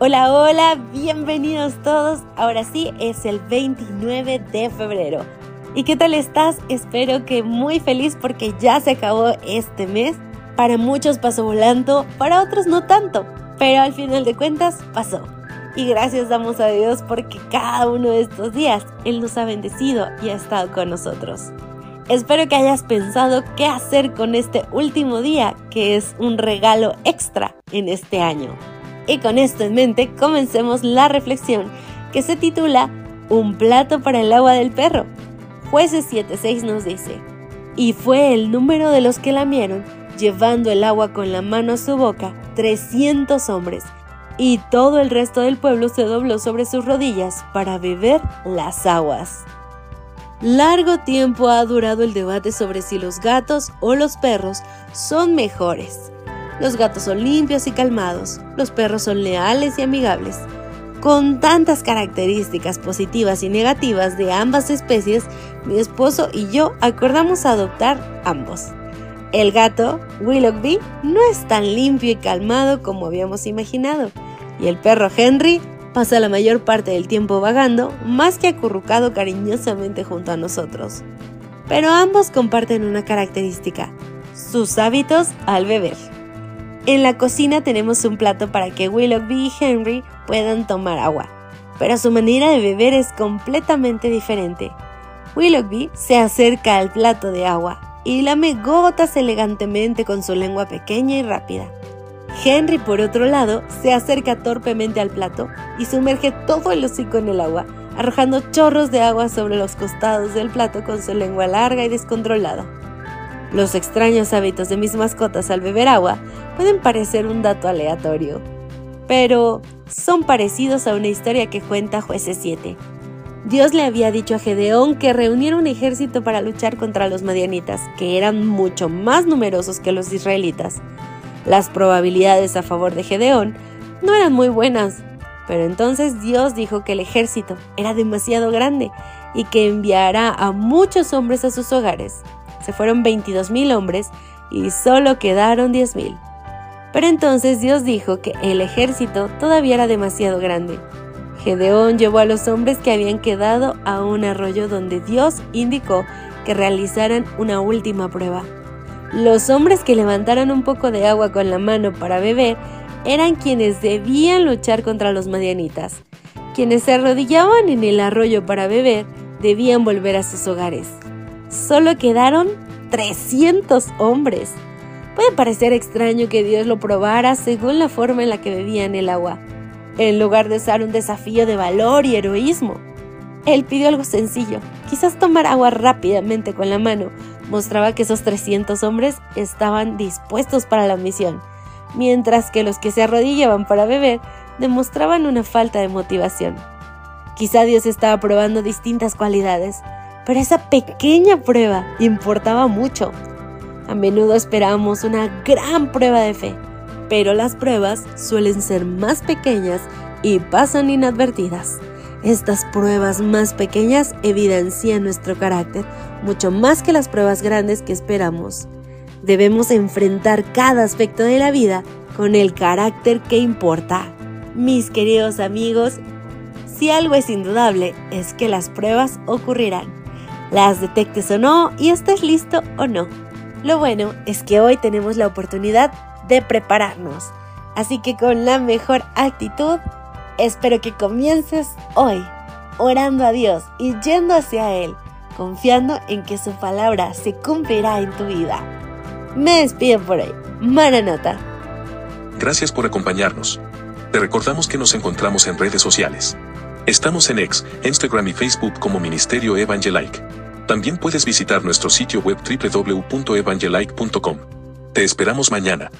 Hola, hola, bienvenidos todos. Ahora sí, es el 29 de febrero. ¿Y qué tal estás? Espero que muy feliz porque ya se acabó este mes. Para muchos pasó volando, para otros no tanto, pero al final de cuentas pasó. Y gracias damos a Dios porque cada uno de estos días Él nos ha bendecido y ha estado con nosotros. Espero que hayas pensado qué hacer con este último día, que es un regalo extra en este año. Y con esto en mente, comencemos la reflexión que se titula Un plato para el agua del perro. Jueces 7.6 nos dice, y fue el número de los que lamieron, llevando el agua con la mano a su boca, 300 hombres, y todo el resto del pueblo se dobló sobre sus rodillas para beber las aguas. Largo tiempo ha durado el debate sobre si los gatos o los perros son mejores. Los gatos son limpios y calmados, los perros son leales y amigables. Con tantas características positivas y negativas de ambas especies, mi esposo y yo acordamos adoptar ambos. El gato, Willoughby, no es tan limpio y calmado como habíamos imaginado, y el perro Henry pasa la mayor parte del tiempo vagando, más que acurrucado cariñosamente junto a nosotros. Pero ambos comparten una característica, sus hábitos al beber. En la cocina tenemos un plato para que Willoughby y Henry puedan tomar agua, pero su manera de beber es completamente diferente. Willoughby se acerca al plato de agua y lame gotas elegantemente con su lengua pequeña y rápida. Henry, por otro lado, se acerca torpemente al plato y sumerge todo el hocico en el agua, arrojando chorros de agua sobre los costados del plato con su lengua larga y descontrolada. Los extraños hábitos de mis mascotas al beber agua pueden parecer un dato aleatorio, pero son parecidos a una historia que cuenta Jueces 7. Dios le había dicho a Gedeón que reuniera un ejército para luchar contra los madianitas, que eran mucho más numerosos que los israelitas. Las probabilidades a favor de Gedeón no eran muy buenas, pero entonces Dios dijo que el ejército era demasiado grande y que enviará a muchos hombres a sus hogares se fueron 22.000 hombres y solo quedaron 10.000. Pero entonces Dios dijo que el ejército todavía era demasiado grande. Gedeón llevó a los hombres que habían quedado a un arroyo donde Dios indicó que realizaran una última prueba. Los hombres que levantaran un poco de agua con la mano para beber eran quienes debían luchar contra los madianitas. Quienes se arrodillaban en el arroyo para beber debían volver a sus hogares solo quedaron 300 hombres. Puede parecer extraño que Dios lo probara según la forma en la que bebían el agua, en lugar de usar un desafío de valor y heroísmo. Él pidió algo sencillo, quizás tomar agua rápidamente con la mano, mostraba que esos 300 hombres estaban dispuestos para la misión, mientras que los que se arrodillaban para beber demostraban una falta de motivación. Quizá Dios estaba probando distintas cualidades, pero esa pequeña prueba importaba mucho. A menudo esperamos una gran prueba de fe, pero las pruebas suelen ser más pequeñas y pasan inadvertidas. Estas pruebas más pequeñas evidencian nuestro carácter mucho más que las pruebas grandes que esperamos. Debemos enfrentar cada aspecto de la vida con el carácter que importa. Mis queridos amigos, si algo es indudable es que las pruebas ocurrirán las detectes o no y estés listo o no. Lo bueno es que hoy tenemos la oportunidad de prepararnos, así que con la mejor actitud, espero que comiences hoy orando a Dios y yendo hacia Él, confiando en que su palabra se cumplirá en tu vida. Me despido por hoy. Maranata. Gracias por acompañarnos. Te recordamos que nos encontramos en redes sociales. Estamos en X, Instagram y Facebook como Ministerio Evangelike. También puedes visitar nuestro sitio web www.evangelike.com. Te esperamos mañana.